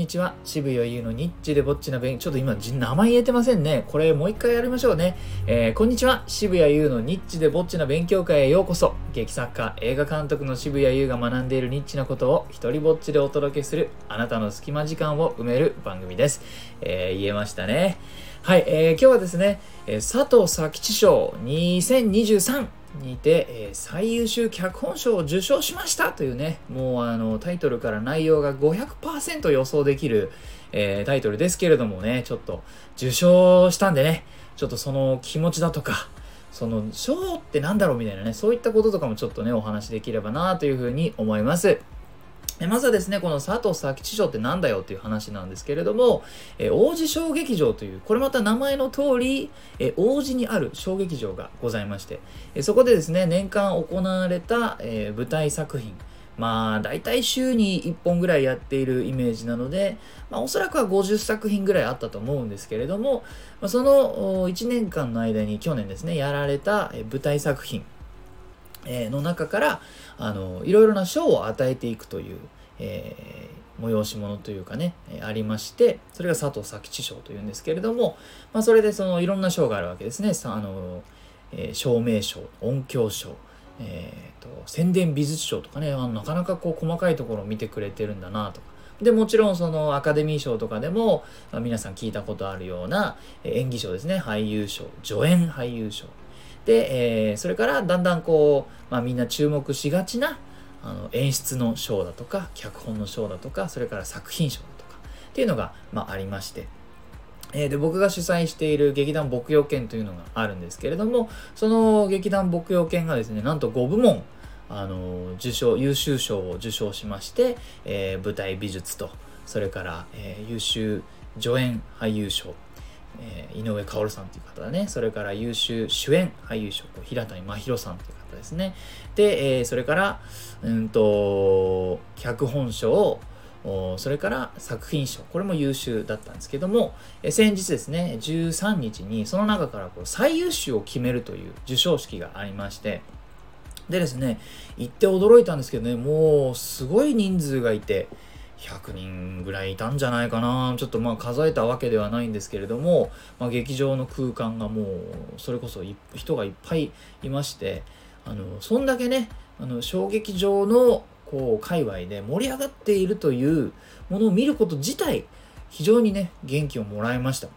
にちは。渋谷優のニッチでぼっちな勉ちょっと今、名前言えてませんね。これもう一回やりましょうね。えー、こんにちは。渋谷優のニッチでぼっちな勉強会へようこそ。劇作家、映画監督の渋谷優が学んでいるニッチなことを一人ぼっちでお届けする、あなたの隙間時間を埋める番組です。えー、言えましたね。はい、えー、今日はですね、え佐藤佐吉賞2023にて、えー、最優秀脚本賞を受賞しましたというね、もうあのタイトルから内容が500%予想できる、えー、タイトルですけれどもね、ちょっと受賞したんでね、ちょっとその気持ちだとか、その賞ってなんだろうみたいなね、そういったこととかもちょっとね、お話できればなというふうに思います。まずはですね、この佐藤佐吉賞ってなんだよっていう話なんですけれども、え王子小劇場という、これまた名前の通り、え王子にある小劇場がございまして、えそこでですね、年間行われた、え舞台作品、まあ、大体週に1本ぐらいやっているイメージなので、まあ、おそらくは50作品ぐらいあったと思うんですけれども、ま、その1年間の間に去年ですね、やられた舞台作品、え、の中からあのいろいろな賞を与えていくという、えー、催し物というかね、えー、ありましてそれが佐藤佐吉賞というんですけれども、まあ、それでそのいろんな賞があるわけですね。あの、えー、照明賞音響賞えーと、宣伝美術賞とかねあのなかなかこう細かいところを見てくれてるんだなとか。でもちろんそのアカデミー賞とかでも、あ、皆さん聞いたことあるような演技賞ですね。俳優賞助演俳優賞。で、えー、それからだんだんこう、まあ、みんな注目しがちなあの演出の賞だとか脚本の賞だとかそれから作品賞だとかっていうのが、まあ、ありまして、えー、で僕が主催している劇団牧羊犬というのがあるんですけれどもその劇団牧羊犬がですねなんと5部門あの受賞優秀賞を受賞しまして、えー、舞台美術とそれから、えー、優秀助演俳優賞えー、井上薫さんという方だね。それから優秀主演俳優賞、平谷真宙さんという方ですね。で、えー、それから、うんと、脚本賞、それから作品賞、これも優秀だったんですけども、え先日ですね、13日にその中からこう最優秀を決めるという授賞式がありまして、でですね、行って驚いたんですけどね、もうすごい人数がいて、100人ぐらいいたんじゃないかなちょっとまあ数えたわけではないんですけれども、まあ、劇場の空間がもうそれこそ人がいっぱいいましてあのそんだけねあの小劇場のこう界隈で盛り上がっているというものを見ること自体非常にね元気をもらいました。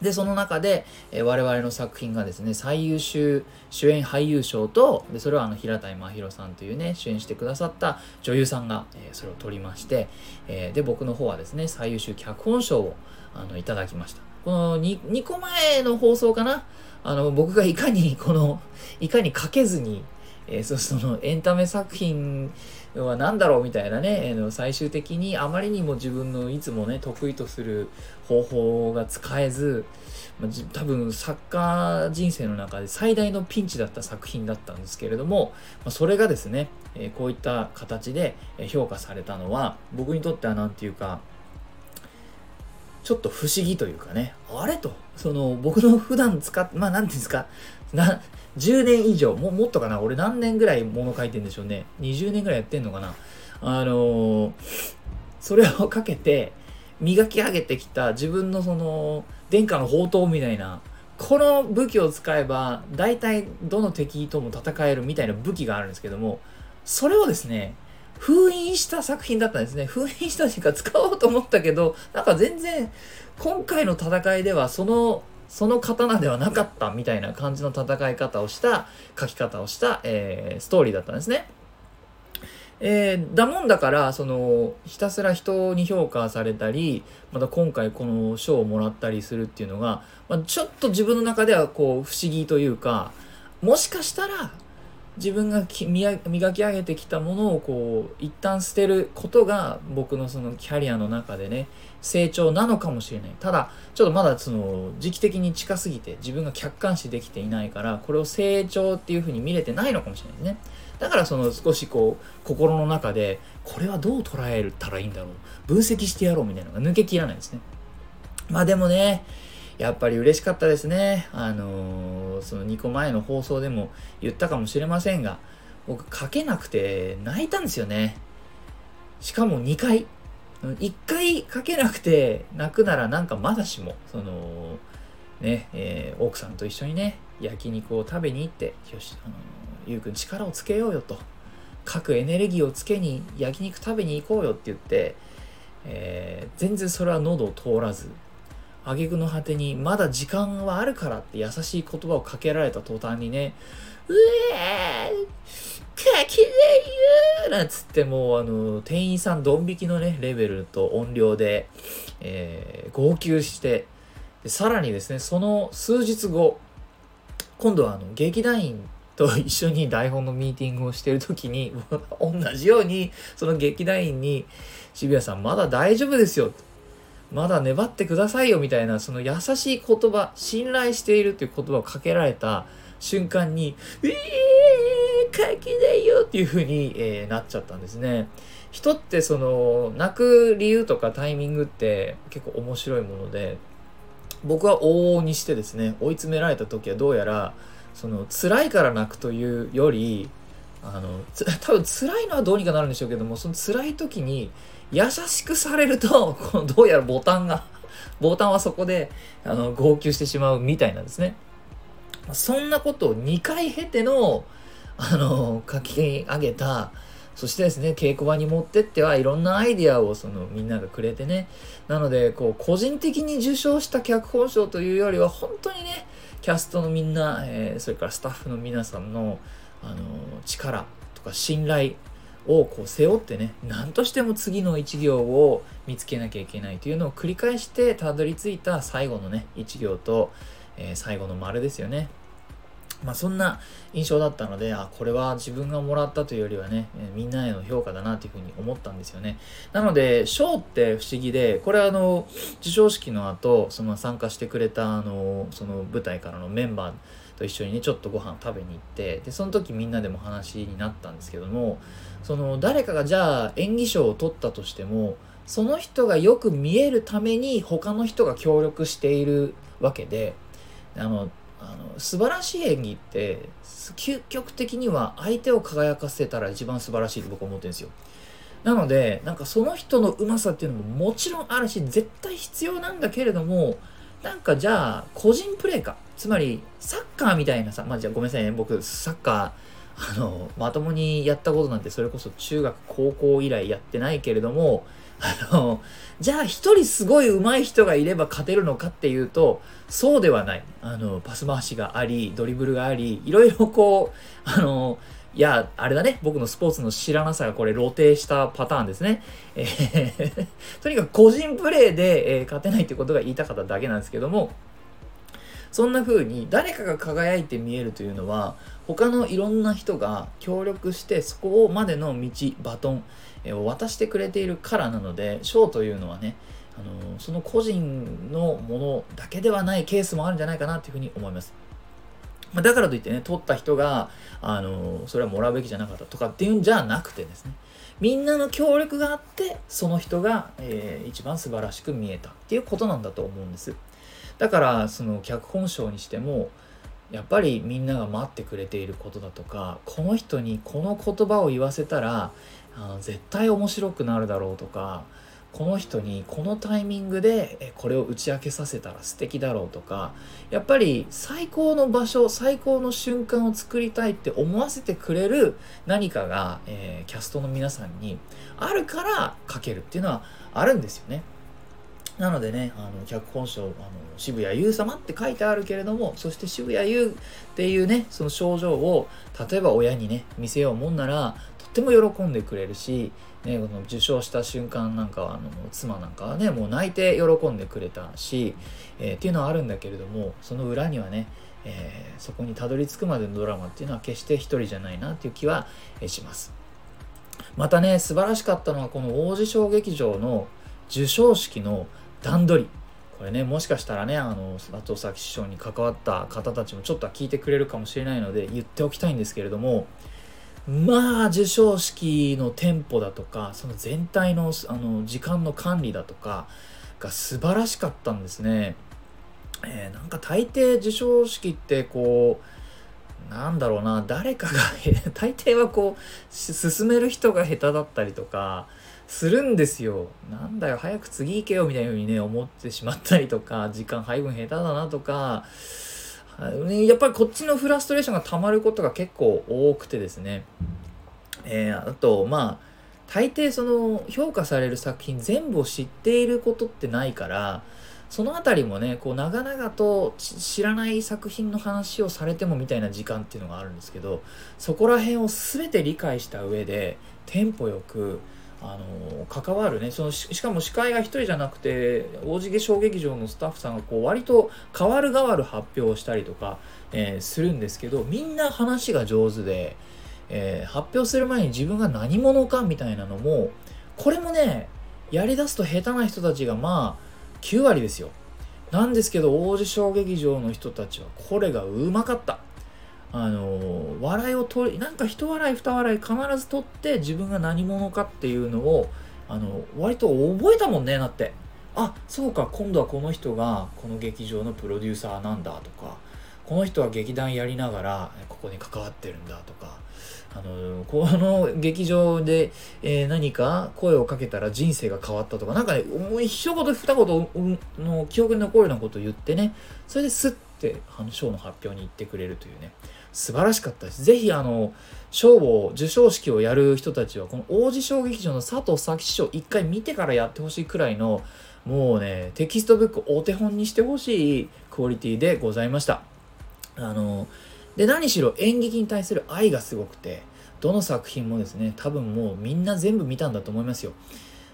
で、その中で、えー、我々の作品がですね、最優秀主演俳優賞と、でそれはあの平谷真宙さんというね、主演してくださった女優さんが、えー、それを取りまして、えー、で、僕の方はですね、最優秀脚本賞をあのいただきました。この 2, 2個前の放送かな？あの、僕がいかに、この、いかに書けずに、えー、そそのエンタメ作品は何だろうみたいなね、えー、最終的にあまりにも自分のいつもね得意とする方法が使えず、まあ、多分作家人生の中で最大のピンチだった作品だったんですけれども、まあ、それがですね、えー、こういった形で評価されたのは僕にとっては何て言うかちょっと不思議というかね、あれと、その僕の普段使って、まあ何て言うんですか、な、10年以上、ももっとかな、俺何年ぐらい物書いてんでしょうね。20年ぐらいやってんのかな。あのー、それをかけて、磨き上げてきた自分のその、殿下の宝刀みたいな、この武器を使えば、大体どの敵とも戦えるみたいな武器があるんですけども、それをですね、封印した作品だったんですね。封印したというか使おうと思ったけど、なんか全然今回の戦いではその、その刀ではなかったみたいな感じの戦い方をした、書き方をした、えー、ストーリーだったんですね。えー、だもんだから、その、ひたすら人に評価されたり、また今回この賞をもらったりするっていうのが、まあ、ちょっと自分の中ではこう不思議というか、もしかしたら自分が磨き上げてきたものをこう一旦捨てることが僕のそのキャリアの中でね成長なのかもしれない。ただちょっとまだその時期的に近すぎて自分が客観視できていないからこれを成長っていうふうに見れてないのかもしれないね。だからその少しこう心の中でこれはどう捉えたらいいんだろう。分析してやろうみたいなのが抜けきらないですね。まあでもねやっぱり嬉しかったですね。あのー、その2個前の放送でも言ったかもしれませんが、僕書けなくて泣いたんですよね。しかも2回。一回かけなくて泣くならなんかまだしも、その、ね、えー、奥さんと一緒にね、焼肉を食べに行って、よし、あのゆうくん力をつけようよと。各エネルギーをつけに焼肉食べに行こうよって言って、えー、全然それは喉を通らず、挙句の果てに、まだ時間はあるからって優しい言葉をかけられた途端にね、うえーかきで言うなんつってもうあの店員さんドン引きのねレベルと音量で、えー、号泣してさらにですねその数日後今度はあの劇団員と一緒に台本のミーティングをしてる時に 同じようにその劇団員に「渋谷さんまだ大丈夫ですよ」まだ粘ってくださいよみたいなその優しい言葉信頼しているという言葉をかけられた瞬間に「えー書きだよっていう風に、えー、なっちゃったんですね。人ってその泣く理由とかタイミングって結構面白いもので僕は往々にしてですね追い詰められた時はどうやらその辛いから泣くというよりあの 多分辛いのはどうにかなるんでしょうけどもその辛い時に優しくされると このどうやらボタンが ボタンはそこであの号泣してしまうみたいなんですね。そんなことを2回経てのあの、書き上げた、そしてですね、稽古場に持ってってはいろんなアイディアをそのみんながくれてね。なので、こう、個人的に受賞した脚本賞というよりは、本当にね、キャストのみんな、えー、それからスタッフの皆さんの、あの、力とか信頼をこう背負ってね、何としても次の一行を見つけなきゃいけないというのを繰り返してたどり着いた最後のね、一行と、えー、最後の丸ですよね。まあ、そんな印象だったので、あ、これは自分がもらったというよりはね、みんなへの評価だなというふうに思ったんですよね。なので、賞って不思議で、これはあの、授賞式の後、その参加してくれたあの、その舞台からのメンバーと一緒にね、ちょっとご飯食べに行って、で、その時みんなでも話になったんですけども、その誰かがじゃあ演技賞を取ったとしても、その人がよく見えるために他の人が協力しているわけで、あの、あの素晴らしい演技って究極的には相手を輝かせたら一番素晴らしいと僕は思ってるんですよ。なのでなんかその人のうまさっていうのももちろんあるし絶対必要なんだけれどもなんかじゃあ個人プレーか。つまりサッカーみたいなさまあじゃあごめんなさいね僕サッカーあのまともにやったことなんてそれこそ中学高校以来やってないけれどもあの、じゃあ一人すごい上手い人がいれば勝てるのかっていうと、そうではない。あの、パス回しがあり、ドリブルがあり、いろいろこう、あの、いや、あれだね。僕のスポーツの知らなさがこれ露呈したパターンですね。えーとにかく個人プレーで、えー、勝てないってことが言いたかっただけなんですけども、そんな風に誰かが輝いて見えるというのは、他のいろんな人が協力してそこまでの道、バトン、を渡してくれているからなので賞というのはねあのその個人のものだけではないケースもあるんじゃないかなというふうに思います。ま、だからといってね、取った人が、あのそれはもらうべきじゃなかったとかっていうんじゃなくてですね、みんなの協力があって、その人が、えー、一番素晴らしく見えたっていうことなんだと思うんです。だから、その脚本賞にしても、やっぱりみんなが待ってくれていることだとか、この人にこの言葉を言わせたら、あ絶対面白くなるだろうとかこの人にこのタイミングでこれを打ち明けさせたら素敵だろうとかやっぱり最高の場所最高の瞬間を作りたいって思わせてくれる何かが、えー、キャストの皆さんにあるから書けるっていうのはあるんですよね。なのでね、あの脚本賞あの渋谷優様って書いてあるけれども、そして渋谷優っていうね、その症状を例えば親にね、見せようもんなら、とっても喜んでくれるし、ね、この受賞した瞬間なんかはあの妻なんかはねもう泣いて喜んでくれたし、えー、っていうのはあるんだけれどもその裏にはね、えー、そこにたどり着くまでのドラマっていうのは決して一人じゃないなっていう気はします。またね素晴らしかったのはこの王子小劇場の授賞式の段取りこれねもしかしたらねあの後崎師匠に関わった方たちもちょっとは聞いてくれるかもしれないので言っておきたいんですけれどもまあ授賞式のテンポだとかその全体のあの時間の管理だとかが素晴らしかったんですね。えー、なんか大抵授賞式ってこうなんだろうな誰かが大抵はこう進める人が下手だったりとかするんですよ。なんだよ、早く次行けよみたいな風にね、思ってしまったりとか、時間配分下手だなとか、やっぱりこっちのフラストレーションが溜まることが結構多くてですね。えー、あと、まあ、大抵その評価される作品全部を知っていることってないから、そのあたりもね、こう長々と知らない作品の話をされてもみたいな時間っていうのがあるんですけど、そこら辺を全て理解した上で、テンポよく、あの関わるね。そのしかも司会が1人じゃなくて大地小劇場のスタッフさんがこう割と変わる変わる発表をしたりとか、えー、するんですけどみんな話が上手で、えー、発表する前に自分が何者かみたいなのもこれもねやりだすと下手な人たちがまあ9割ですよ。なんですけど王子小劇場の人たちはこれがうまかった。あの笑いを取りなんか一笑い二笑い必ず取って自分が何者かっていうのをあの割と覚えたもんねなって。あそうか今度はこの人がこの劇場のプロデューサーなんだとかこの人は劇団やりながらここに関わってるんだとかあのこの劇場で、えー、何か声をかけたら人生が変わったとかなんかねもう一言二言の記憶に残るようなことを言ってねそれですってあの賞の発表に行ってくれるというね素晴らしかったです。ぜひ、あの、賞を、授賞式をやる人たちは、この王子小劇場の佐藤咲師匠、一回見てからやってほしいくらいの、もうね、テキストブックお手本にしてほしいクオリティでございました。あの、で、何しろ演劇に対する愛がすごくて、どの作品もですね、多分もうみんな全部見たんだと思いますよ。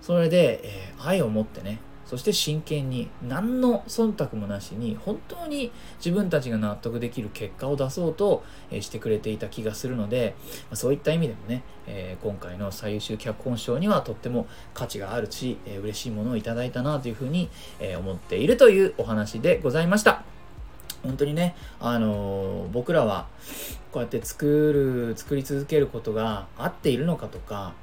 それで、えー、愛を持ってね、そして真剣に何の忖度もなしに本当に自分たちが納得できる結果を出そうとしてくれていた気がするのでそういった意味でもね、今回の最優秀脚本賞にはとっても価値があるし、嬉しいものをいただいたなというふうに、思っているというお話でございました。本当にね、あの、僕らはこうやって作る作り続けることが合っているのかとか、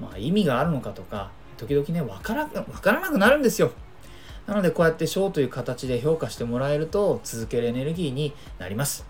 まあ、意味があるのかとか時々ね、わからわからなくなるんですよ。なので、こうやって賞という形で評価してもらえると、続けるエネルギーになります。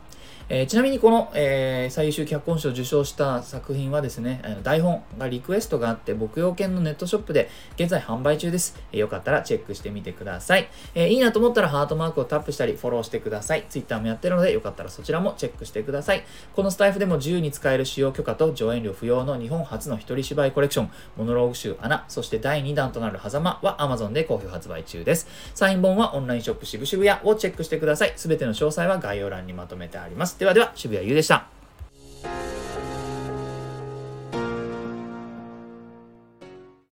えー、ちなみにこの、えー、最優秀脚本賞を受賞した作品はですね、台本がリクエストがあって、牧羊犬のネットショップで現在販売中です。えー、よかったらチェックしてみてください。えー、いいなと思ったらハートマークをタップしたり、フォローしてください。Twitter もやってるので、よかったらそちらもチェックしてください。このスタイフでも自由に使える使用許可と上演料不要の日本初の一人芝居コレクション、モノローグ集穴、そして第2弾となる狭間は Amazon で好評発売中です。サイン本はオンラインショップ渋々屋をチェックしてください。すべての詳細は概要欄にまとめてあります。ではでは、渋谷優でした。